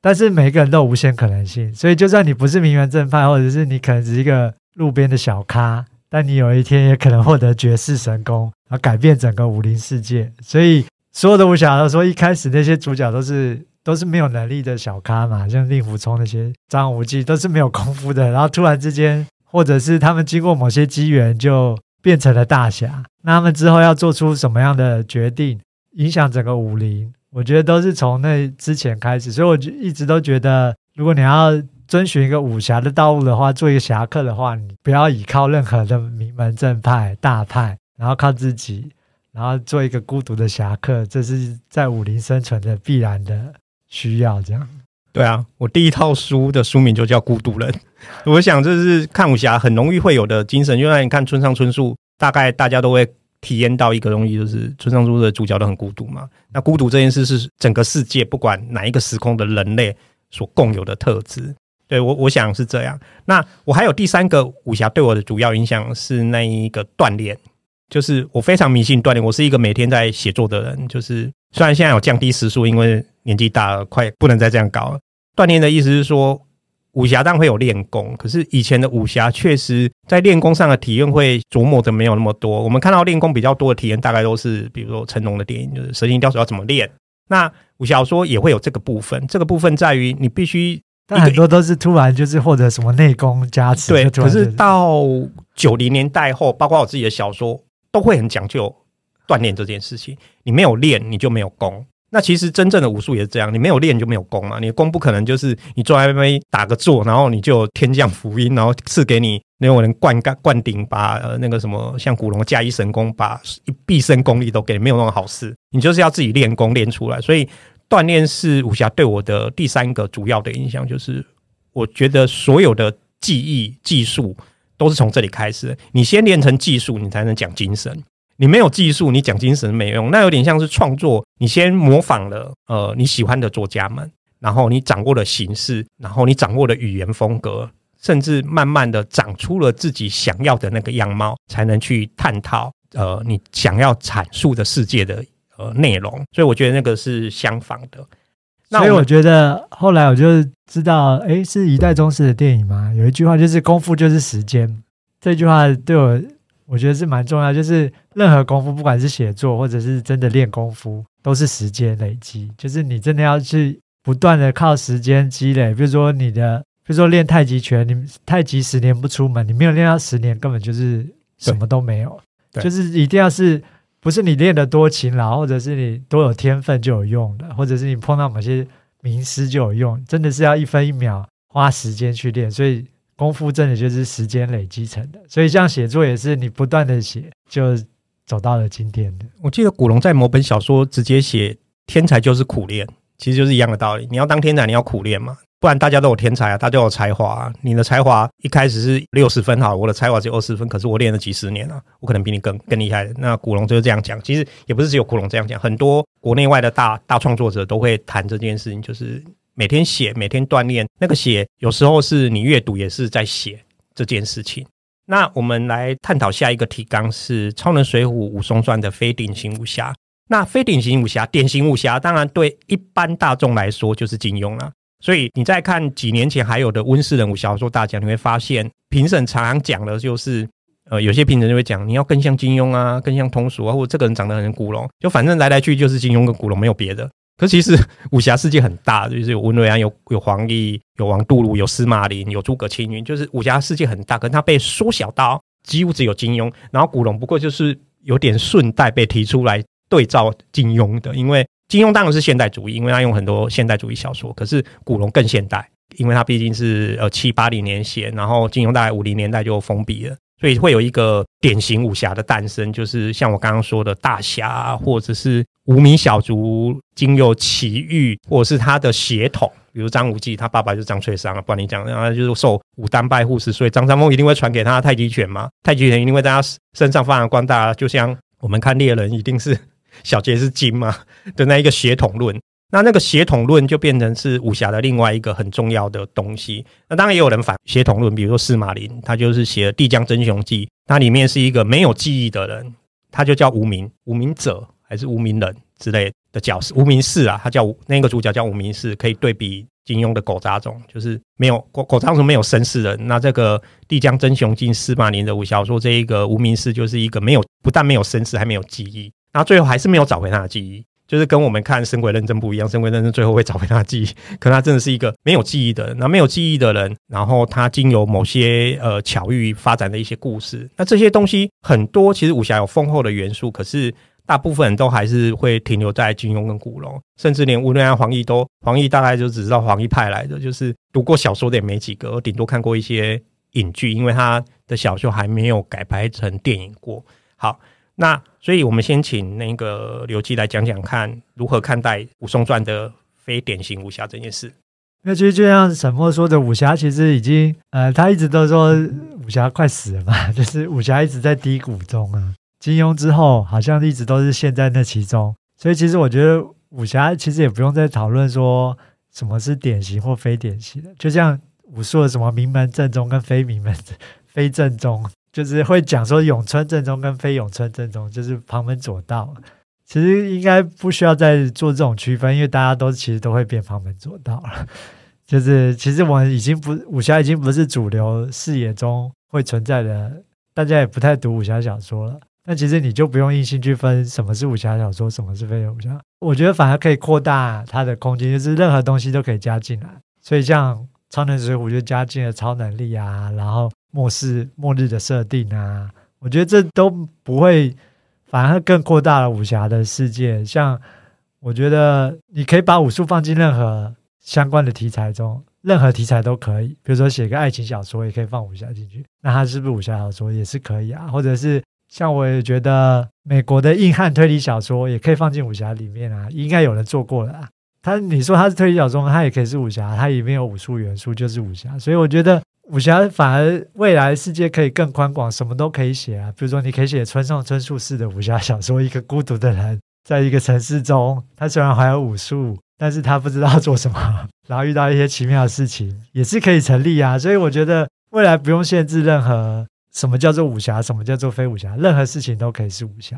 但是每一个人都有无限可能性，所以就算你不是名门正派，或者是你可能只是一个路边的小咖。但你有一天也可能获得绝世神功，然后改变整个武林世界。所以所有的武侠都说，一开始那些主角都是都是没有能力的小咖嘛，像令狐冲那些张无忌都是没有功夫的。然后突然之间，或者是他们经过某些机缘，就变成了大侠。那他们之后要做出什么样的决定，影响整个武林，我觉得都是从那之前开始。所以我就一直都觉得，如果你要。遵循一个武侠的道路的话，做一个侠客的话，你不要依靠任何的名门正派、大派，然后靠自己，然后做一个孤独的侠客，这是在武林生存的必然的需要。这样，对啊，我第一套书的书名就叫《孤独人》，我想这是看武侠很容易会有的精神。就像你看村上春树，大概大家都会体验到一个东西，就是村上春树的主角都很孤独嘛。那孤独这件事是整个世界不管哪一个时空的人类所共有的特质。对我，我想是这样。那我还有第三个武侠对我的主要影响是那一个锻炼，就是我非常迷信锻炼。我是一个每天在写作的人，就是虽然现在有降低时速，因为年纪大了，快不能再这样搞了。锻炼的意思是说，武侠当然会有练功，可是以前的武侠确实在练功上的体验会琢磨的没有那么多。我们看到练功比较多的体验，大概都是比如说成龙的电影，就是《神行刁手》要怎么练。那武侠小说也会有这个部分，这个部分在于你必须。但很多都是突然就是或者什么内功加持。对，可是到九零年代后，包括我自己的小说，都会很讲究锻炼这件事情。你没有练，你就没有功。那其实真正的武术也是这样，你没有练就没有功嘛。你的功不可能就是你坐在那边打个坐，然后你就天降福音，然后赐给你那种人灌干灌顶，把呃那个什么像古龙加一神功，把一毕生功力都给你，没有那种好事。你就是要自己练功练出来。所以锻炼是武侠对我的第三个主要的影响，就是我觉得所有的技艺技术都是从这里开始。你先练成技术，你才能讲精神。你没有技术，你讲精神没用。那有点像是创作，你先模仿了呃你喜欢的作家们，然后你掌握了形式，然后你掌握了语言风格，甚至慢慢的长出了自己想要的那个样貌，才能去探讨呃你想要阐述的世界的呃内容。所以我觉得那个是相仿的。那所以我觉得后来我就知道，哎，是一代宗师的电影吗？有一句话就是“功夫就是时间”，这句话对我。我觉得是蛮重要，就是任何功夫，不管是写作或者是真的练功夫，都是时间累积。就是你真的要去不断的靠时间积累。比如说你的，比如说练太极拳，你太极十年不出门，你没有练到十年，根本就是什么都没有。就是一定要是不是你练得多勤劳，或者是你多有天分就有用的，或者是你碰到某些名师就有用，真的是要一分一秒花时间去练。所以。功夫真的就是时间累积成的，所以像写作也是你不断的写，就走到了今天的。我记得古龙在某本小说直接写“天才就是苦练”，其实就是一样的道理。你要当天才，你要苦练嘛，不然大家都有天才啊，大家都有才华啊。你的才华一开始是六十分好，我的才华只有二十分，可是我练了几十年了啊，我可能比你更更厉害。那古龙就是这样讲，其实也不是只有古龙这样讲，很多国内外的大大创作者都会谈这件事情，就是。每天写，每天锻炼，那个写有时候是你阅读，也是在写这件事情。那我们来探讨下一个提纲是《超能水浒武松传》的非典型武侠。那非典型武侠，典型武侠当然对一般大众来说就是金庸了。所以你再看几年前还有的温氏人武小说大奖，你会发现评审常常讲的就是，呃，有些评审就会讲你要更像金庸啊，更像通俗啊，或者这个人长得很像古龙，就反正来来去去就是金庸跟古龙，没有别的。可其实武侠世界很大，就是有温瑞安，有有黄易，有王度庐，有司马林，有诸葛青云，就是武侠世界很大，可是它被缩小到几乎只有金庸，然后古龙不过就是有点顺带被提出来对照金庸的，因为金庸当然是现代主义，因为他用很多现代主义小说，可是古龙更现代，因为他毕竟是呃七八零年写，然后金庸大概五零年代就封笔了。所以会有一个典型武侠的诞生，就是像我刚刚说的大侠，或者是无名小卒经由奇遇，或者是他的血统，比如张无忌，他爸爸就是张翠山啊，不然你讲，然后就是受武当拜护持，所以张三丰一定会传给他太极拳嘛，太极拳一定会在他身上发扬光大，就像我们看猎人，一定是 (laughs) 小杰是金嘛的那一个血统论。那那个血统论就变成是武侠的另外一个很重要的东西。那当然也有人反血统论，比如说司马林，他就是写了《帝江真雄记》，它里面是一个没有记忆的人，他就叫无名、无名者还是无名人之类的角色，无名氏啊，他叫那个主角叫无名氏，可以对比金庸的狗杂种，就是没有狗狗杂种没有身世人。那这个《帝江真雄记》司马林的武小说，这一个无名氏就是一个没有不但没有身世，还没有记忆，然后最后还是没有找回他的记忆。就是跟我们看《神鬼认证》不一样，《神鬼认证》最后会找回他的记忆，可他真的是一个没有记忆的人。那没有记忆的人，然后他经由某些呃巧遇发展的一些故事，那这些东西很多，其实武侠有丰厚的元素，可是大部分人都还是会停留在金庸跟古龙，甚至连吴瑞安、黄易都，黄易大概就只知道黄易派来的，就是读过小说的也没几个，我顶多看过一些影剧，因为他的小说还没有改拍成电影过。好。那所以，我们先请那个刘基来讲讲看，如何看待《武松传》的非典型武侠这件事。那其实就像沈墨说的，武侠其实已经，呃，他一直都说武侠快死了嘛，(laughs) 就是武侠一直在低谷中啊。金庸之后，好像一直都是陷在那其中。所以，其实我觉得武侠其实也不用再讨论说什么是典型或非典型的，就像武术的什么名门正宗跟非名门 (laughs) 非正宗。就是会讲说咏春正宗跟非咏春正宗，就是旁门左道。其实应该不需要再做这种区分，因为大家都其实都会变旁门左道了。就是其实我们已经不武侠已经不是主流视野中会存在的，大家也不太读武侠小说了。那其实你就不用硬性去分什么是武侠小说，什么是非武侠。我觉得反而可以扩大它的空间，就是任何东西都可以加进来。所以像超能水浒就加进了超能力啊，然后末世末日的设定啊，我觉得这都不会，反而更扩大了武侠的世界。像我觉得你可以把武术放进任何相关的题材中，任何题材都可以。比如说写个爱情小说，也可以放武侠进去，那它是不是武侠小说也是可以啊？或者是像我也觉得美国的硬汉推理小说也可以放进武侠里面啊，应该有人做过了啊。他你说他是推理小说，他也可以是武侠，他里面有武术元素就是武侠，所以我觉得武侠反而未来世界可以更宽广，什么都可以写啊。比如说你可以写村上春树式的武侠小说，一个孤独的人在一个城市中，他虽然还有武术，但是他不知道做什么，(laughs) 然后遇到一些奇妙的事情，也是可以成立啊。所以我觉得未来不用限制任何什么叫做武侠，什么叫做非武侠，任何事情都可以是武侠。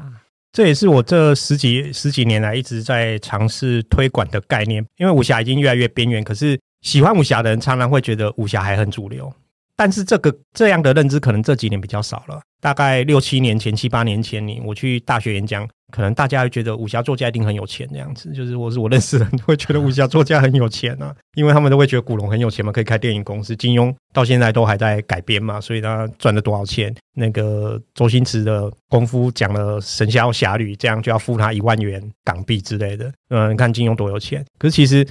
这也是我这十几十几年来一直在尝试推广的概念，因为武侠已经越来越边缘，可是喜欢武侠的人常常会觉得武侠还很主流。但是这个这样的认知可能这几年比较少了。大概六七年前、七八年前，你我去大学演讲，可能大家会觉得武侠作家一定很有钱这样子。就是我是我认识的人会觉得武侠作家很有钱啊，(laughs) 因为他们都会觉得古龙很有钱嘛，可以开电影公司。金庸到现在都还在改编嘛，所以他赚了多少钱？那个周星驰的功夫讲了《神雕侠侣》，这样就要付他一万元港币之类的。嗯，你看金庸多有钱。可是其实。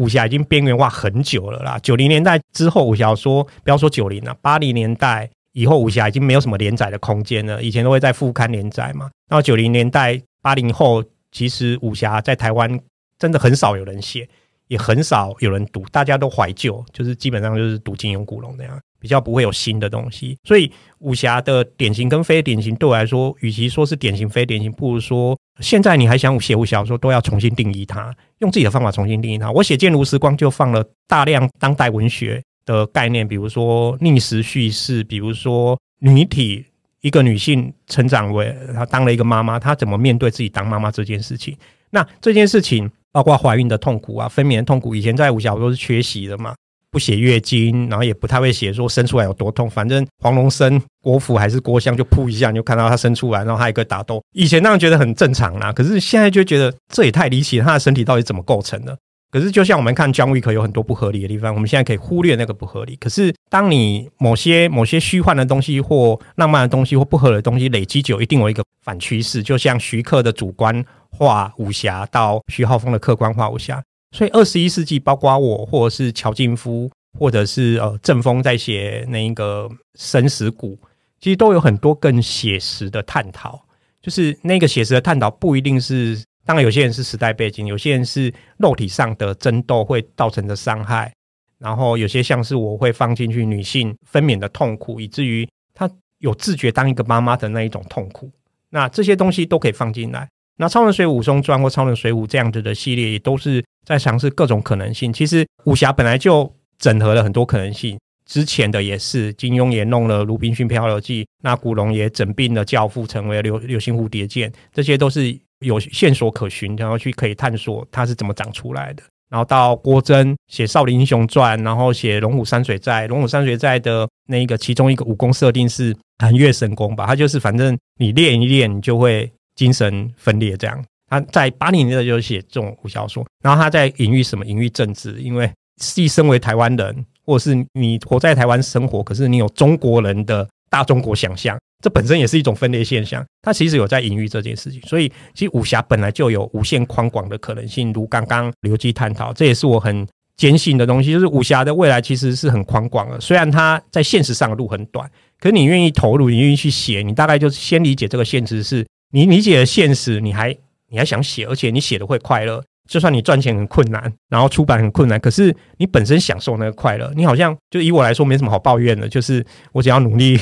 武侠已经边缘化很久了啦。九零年代之后，武侠说不要说九零了，八零年代以后，武侠已经没有什么连载的空间了。以前都会在副刊连载嘛。然后九零年代、八零后，其实武侠在台湾真的很少有人写，也很少有人读，大家都怀旧，就是基本上就是读金庸、古龙那样。比较不会有新的东西，所以武侠的典型跟非典型对我来说，与其说是典型非典型，不如说现在你还想写武侠小说，都要重新定义它，用自己的方法重新定义它。我写《剑如时光》就放了大量当代文学的概念，比如说逆时叙事，比如说女体一个女性成长为她当了一个妈妈，她怎么面对自己当妈妈这件事情。那这件事情包括怀孕的痛苦啊，分娩的痛苦，以前在武侠都是缺席的嘛。不写月经，然后也不太会写说生出来有多痛。反正黄龙生郭芙还是郭襄，就扑一下你就看到他生出来，然后他一个打斗。以前那样觉得很正常啦，可是现在就觉得这也太离奇了。他的身体到底怎么构成的？可是就像我们看 John Wick 有很多不合理的地方，我们现在可以忽略那个不合理。可是当你某些某些虚幻的东西或浪漫的东西或不合理的东西累积久，一定有一个反趋势。就像徐克的主观化武侠到徐浩峰的客观化武侠。所以，二十一世纪，包括我，或者是乔靖夫，或者是呃郑峰在写那一个《生死谷》，其实都有很多更写实的探讨。就是那个写实的探讨，不一定是，当然有些人是时代背景，有些人是肉体上的争斗会造成的伤害，然后有些像是我会放进去女性分娩的痛苦，以至于她有自觉当一个妈妈的那一种痛苦。那这些东西都可以放进来。那《超能水浒武松传》或《超能水浒》这样子的系列，也都是在尝试各种可能性。其实武侠本来就整合了很多可能性，之前的也是金庸也弄了《鲁滨逊漂流记》，那古龙也整并了《教父》，成为流流星蝴蝶剑，这些都是有线索可循，然后去可以探索它是怎么长出来的。然后到郭真写《少林英雄传》，然后写《龙虎山水寨》，《龙虎山水寨》的那个其中一个武功设定是寒月神功吧？它就是反正你练一练，你就会。精神分裂，这样他在八零年代就写这种武侠小说，然后他在隐喻什么？隐喻政治，因为既身为台湾人，或者是你活在台湾生活，可是你有中国人的大中国想象，这本身也是一种分裂现象。它其实有在隐喻这件事情，所以其实武侠本来就有无限宽广的可能性。如刚刚刘基探讨，这也是我很坚信的东西，就是武侠的未来其实是很宽广的。虽然它在现实上的路很短，可是你愿意投入，你愿意去写，你大概就是先理解这个现实是。你理解了现实，你还你还想写，而且你写的会快乐。就算你赚钱很困难，然后出版很困难，可是你本身享受那个快乐，你好像就以我来说没什么好抱怨的。就是我只要努力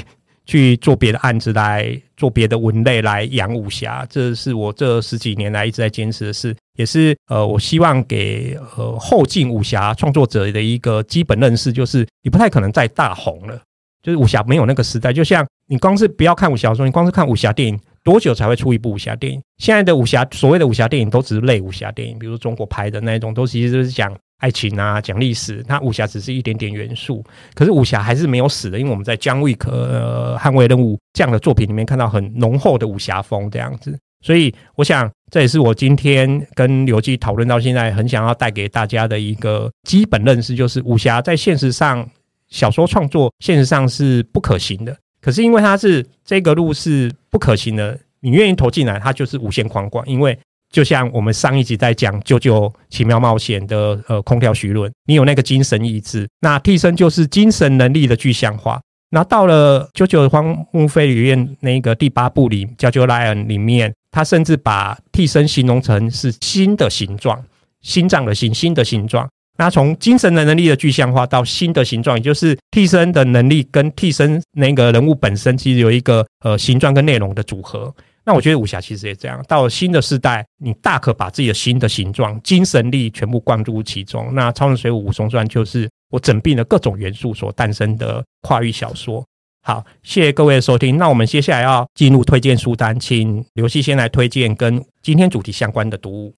去做别的案子，来做别的文类来养武侠，这是我这十几年来一直在坚持的事，也是呃，我希望给呃后进武侠创作者的一个基本认识，就是你不太可能再大红了。就是武侠没有那个时代，就像你光是不要看武侠书，你光是看武侠电影。多久才会出一部武侠电影？现在的武侠，所谓的武侠电影，都只是类武侠电影，比如中国拍的那一种，都其实都是讲爱情啊，讲历史。它武侠只是一点点元素，可是武侠还是没有死的，因为我们在《John Wick》呃《捍卫任务》这样的作品里面看到很浓厚的武侠风这样子。所以，我想这也是我今天跟刘记讨论到现在，很想要带给大家的一个基本认识，就是武侠在现实上小说创作现实上是不可行的。可是因为它是这个路是不可行的，你愿意投进来，它就是无限宽广。因为就像我们上一集在讲《九九奇妙冒险》的呃空调徐论，你有那个精神意志，那替身就是精神能力的具象化。那到了《九九荒木飞吕院》那个第八部里，《JoJo Lion》里面，他甚至把替身形容成是心的形状，心脏的心，心的形状。那从精神的能力的具象化到心的形状，也就是替身的能力跟替身那个人物本身，其实有一个呃形状跟内容的组合。那我觉得武侠其实也这样，到了新的时代，你大可把自己的新的形状、精神力全部灌入其中。那《超人水浒武松传》就是我整并了各种元素所诞生的跨域小说。好，谢谢各位的收听。那我们接下来要进入推荐书单，请刘希先来推荐跟今天主题相关的读物。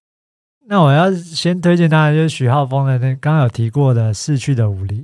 那我要先推荐大家就是许浩峰的那刚刚有提过的《逝去的武林》，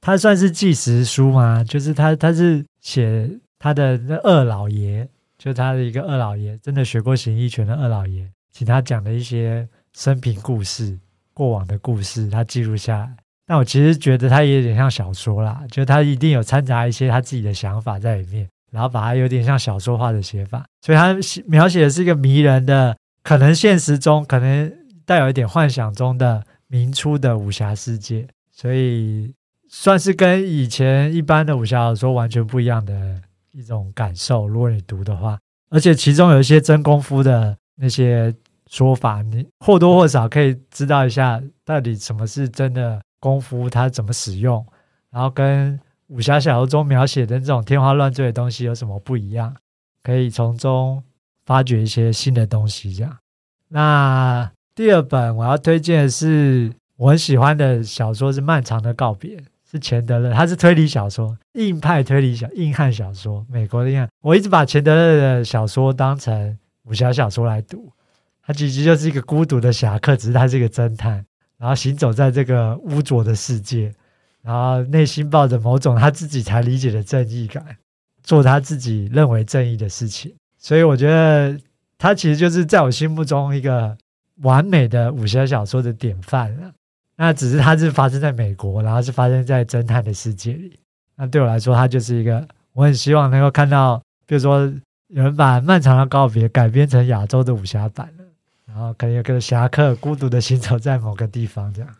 他算是纪实书吗？就是他他是写他的二老爷。就他的一个二老爷，真的学过形意拳的二老爷，请他讲的一些生平故事、过往的故事，他记录下来。但我其实觉得他也有点像小说啦，就他一定有掺杂一些他自己的想法在里面，然后把它有点像小说化的写法。所以他描写的是一个迷人的，可能现实中可能带有一点幻想中的明初的武侠世界，所以算是跟以前一般的武侠小说完全不一样的。一种感受，如果你读的话，而且其中有一些真功夫的那些说法，你或多或少可以知道一下到底什么是真的功夫，它怎么使用，然后跟武侠小说中描写的这种天花乱坠的东西有什么不一样，可以从中发掘一些新的东西。这样，那第二本我要推荐的是我很喜欢的小说是《漫长的告别》。是钱德勒，他是推理小说，硬派推理小硬汉小说，美国的硬汉。我一直把钱德勒的小说当成武侠小说来读，他其实就是一个孤独的侠客，只是他是一个侦探，然后行走在这个污浊的世界，然后内心抱着某种他自己才理解的正义感，做他自己认为正义的事情。所以我觉得他其实就是在我心目中一个完美的武侠小说的典范了。那只是它是发生在美国，然后是发生在侦探的世界里。那对我来说，它就是一个我很希望能够看到，比如说有人把《漫长的告别》改编成亚洲的武侠版了，然后可能有个侠客孤独的行走在某个地方这样。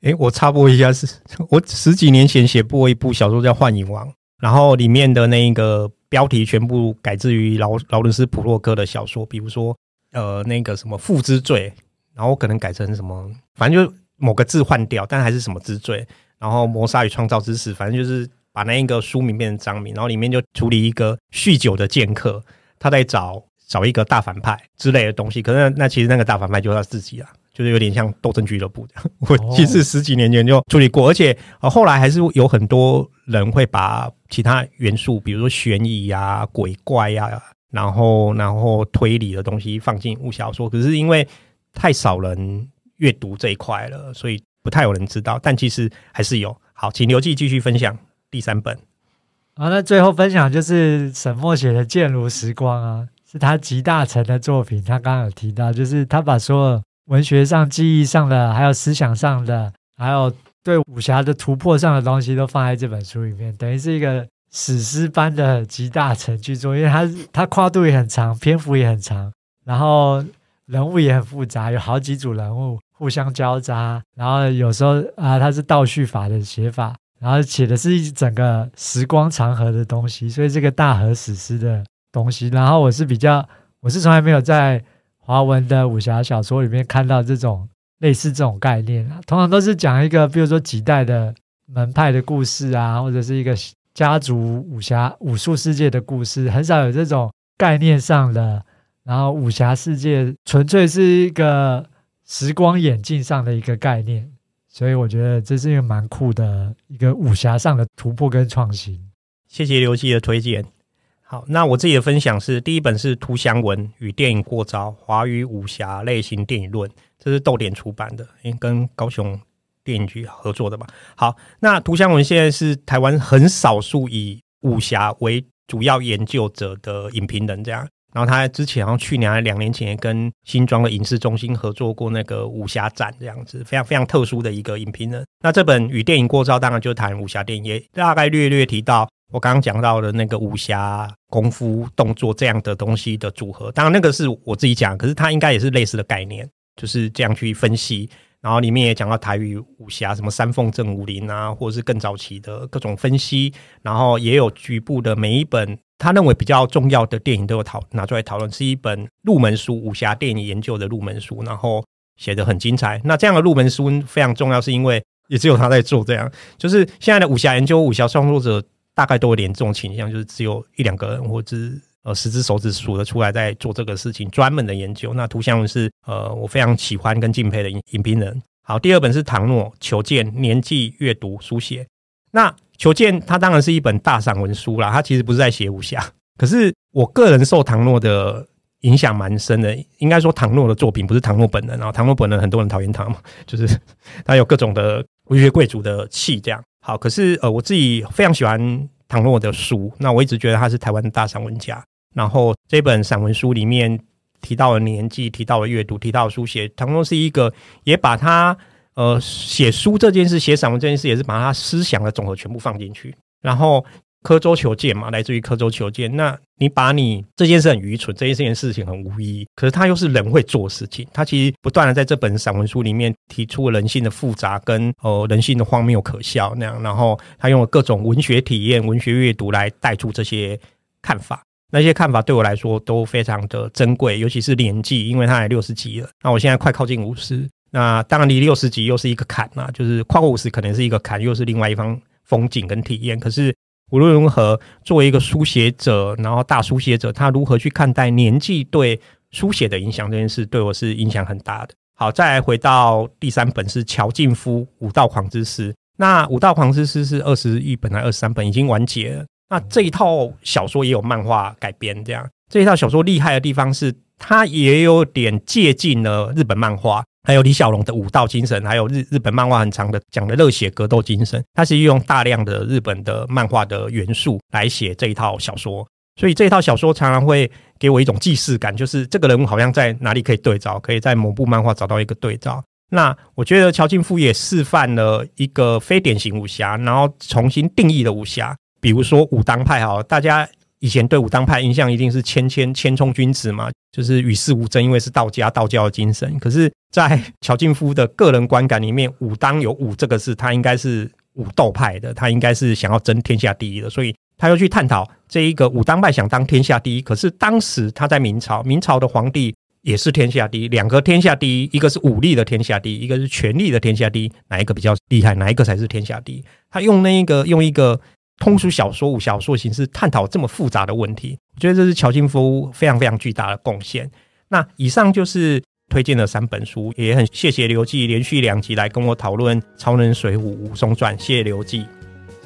诶，我插播一下，是我十几年前写过一部小说叫《幻影王》，然后里面的那一个标题全部改自于劳劳伦斯普洛克的小说，比如说呃那个什么父之罪，然后可能改成什么，反正就。某个字换掉，但还是什么之最，然后谋杀与创造之始，反正就是把那一个书名变成章名，然后里面就处理一个酗酒的剑客，他在找找一个大反派之类的东西。可是那，那其实那个大反派就是他自己啊，就是有点像斗争俱乐部这样。我其实十几年前就处理过，而且后来还是有很多人会把其他元素，比如说悬疑呀、啊、鬼怪呀、啊，然后然后推理的东西放进武侠小说。可是因为太少人。阅读这一块了，所以不太有人知道，但其实还是有。好，请刘记继续分享第三本。好，那最后分享就是沈默写的《剑如时光》啊，是他集大成的作品。他刚刚有提到，就是他把所有文学上、记忆上的，还有思想上的，还有对武侠的突破上的东西，都放在这本书里面，等于是一个史诗般的集大成巨作。因为它它跨度也很长，篇幅也很长，然后人物也很复杂，有好几组人物。互相交杂，然后有时候啊，它是倒叙法的写法，然后写的是一整个时光长河的东西，所以这个大河史诗的东西。然后我是比较，我是从来没有在华文的武侠小说里面看到这种类似这种概念啊，通常都是讲一个，比如说几代的门派的故事啊，或者是一个家族武侠武术世界的故事，很少有这种概念上的。然后武侠世界纯粹是一个。时光眼镜上的一个概念，所以我觉得这是一个蛮酷的一个武侠上的突破跟创新。谢谢刘霁的推荐。好，那我自己的分享是第一本是图祥文与电影过招华语武侠类型电影论，这是逗点出版的，因为跟高雄电影局合作的吧。好，那图祥文现在是台湾很少数以武侠为主要研究者的影评人，这样。然后他之前好像去年还两年前跟新庄的影视中心合作过那个武侠展，这样子非常非常特殊的一个影评人。那这本与电影过招当然就谈武侠电影，也大概略略提到我刚刚讲到的那个武侠功夫动作这样的东西的组合。当然那个是我自己讲，可是他应该也是类似的概念，就是这样去分析。然后里面也讲到台语武侠，什么三凤镇武林啊，或者是更早期的各种分析。然后也有局部的每一本他认为比较重要的电影都有讨拿出来讨论，是一本入门书，武侠电影研究的入门书。然后写得很精彩。那这样的入门书非常重要，是因为也只有他在做这样。就是现在的武侠研究、武侠创作者大概都有点这种倾向，就是只有一两个人，或者。呃，十只手指数得出来，在做这个事情，专门的研究。那图像是呃，我非常喜欢跟敬佩的影影评人。好，第二本是唐诺求见年纪阅读书写。那求见它当然是一本大散文书啦，它其实不是在写武侠。可是我个人受唐诺的影响蛮深的，应该说唐诺的作品不是唐诺本人。啊唐诺本人很多人讨厌他嘛，就是他有各种的文学贵族的气这样。好，可是呃，我自己非常喜欢唐诺的书。那我一直觉得他是台湾的大散文家。然后这本散文书里面提到了年纪，提到了阅读，提到书写。唐诺是一个，也把他呃写书这件事、写散文这件事，也是把他思想的总和全部放进去。然后刻舟求剑嘛，来自于刻舟求剑。那你把你这件事很愚蠢，这件事情很无意义，可是他又是人会做事情。他其实不断的在这本散文书里面提出人性的复杂跟呃人性的荒谬可笑那样。然后他用了各种文学体验、文学阅读来带出这些看法。那些看法对我来说都非常的珍贵，尤其是年纪，因为他也六十几了。那我现在快靠近五十，那当然离六十几又是一个坎嘛，就是跨过五十可能是一个坎，又是另外一方风景跟体验。可是无论如何，作为一个书写者，然后大书写者，他如何去看待年纪对书写的影响这件事，对我是影响很大的。好，再来回到第三本是乔靖夫《武道狂之诗》，那《武道狂之诗》是二十一本还是二十三本？已经完结了。那这一套小说也有漫画改编，这样这一套小说厉害的地方是，它也有点借鉴了日本漫画，还有李小龙的武道精神，还有日日本漫画很长的讲的热血格斗精神，它是运用大量的日本的漫画的元素来写这一套小说，所以这一套小说常常会给我一种既视感，就是这个人物好像在哪里可以对照，可以在某部漫画找到一个对照。那我觉得乔靖夫也示范了一个非典型武侠，然后重新定义了武侠。比如说武当派哈，大家以前对武当派印象一定是谦谦谦冲君子嘛，就是与世无争，因为是道家道教的精神。可是，在乔靖夫的个人观感里面，武当有武这个事，他应该是武斗派的，他应该是想要争天下第一的，所以他又去探讨这一个武当派想当天下第一。可是当时他在明朝，明朝的皇帝也是天下第一，两个天下第一，一个是武力的天下第一，一个是权力的天下第一，哪一个比较厉害？哪一个才是天下第一？他用那个用一个。通俗小说、武小说形式探讨这么复杂的问题，我觉得这是乔金夫非常非常巨大的贡献。那以上就是推荐的三本书，也很谢谢刘记连续两集来跟我讨论《超能水浒·武松传》，谢谢刘记，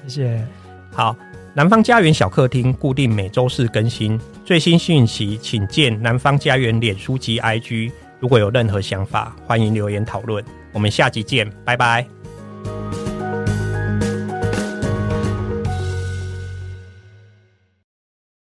谢谢。好，南方家园小客厅固定每周四更新最新讯息，请见南方家园脸书及 IG。如果有任何想法，欢迎留言讨论。我们下集见，拜拜。